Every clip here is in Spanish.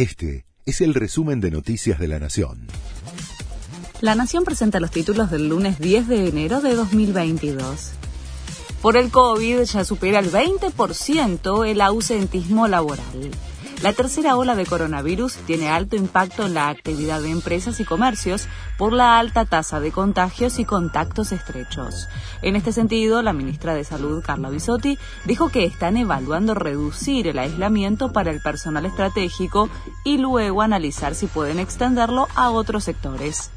Este es el resumen de Noticias de la Nación. La Nación presenta los títulos del lunes 10 de enero de 2022. Por el COVID ya supera el 20% el ausentismo laboral. La tercera ola de coronavirus tiene alto impacto en la actividad de empresas y comercios por la alta tasa de contagios y contactos estrechos. En este sentido, la ministra de Salud, Carla Bisotti, dijo que están evaluando reducir el aislamiento para el personal estratégico y luego analizar si pueden extenderlo a otros sectores.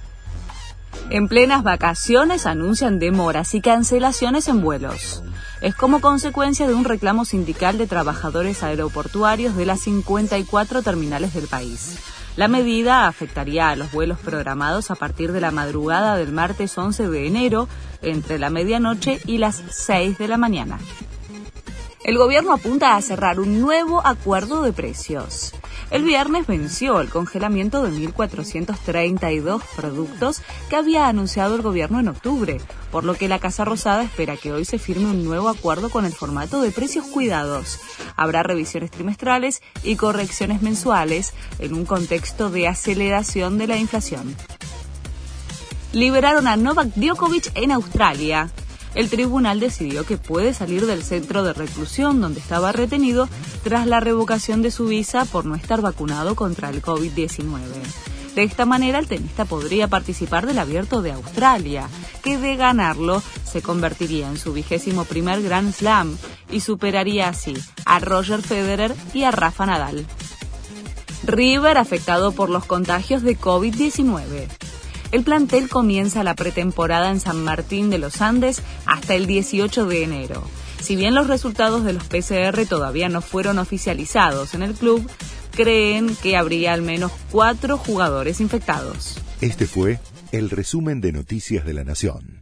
En plenas vacaciones anuncian demoras y cancelaciones en vuelos es como consecuencia de un reclamo sindical de trabajadores aeroportuarios de las 54 terminales del país. La medida afectaría a los vuelos programados a partir de la madrugada del martes 11 de enero entre la medianoche y las 6 de la mañana. El gobierno apunta a cerrar un nuevo acuerdo de precios. El viernes venció el congelamiento de 1.432 productos que había anunciado el gobierno en octubre, por lo que la Casa Rosada espera que hoy se firme un nuevo acuerdo con el formato de precios cuidados. Habrá revisiones trimestrales y correcciones mensuales en un contexto de aceleración de la inflación. Liberaron a Novak Djokovic en Australia el tribunal decidió que puede salir del centro de reclusión donde estaba retenido tras la revocación de su visa por no estar vacunado contra el COVID-19. De esta manera, el tenista podría participar del Abierto de Australia, que de ganarlo se convertiría en su vigésimo primer Grand Slam y superaría así a Roger Federer y a Rafa Nadal. River afectado por los contagios de COVID-19. El plantel comienza la pretemporada en San Martín de los Andes hasta el 18 de enero. Si bien los resultados de los PCR todavía no fueron oficializados en el club, creen que habría al menos cuatro jugadores infectados. Este fue el resumen de Noticias de la Nación.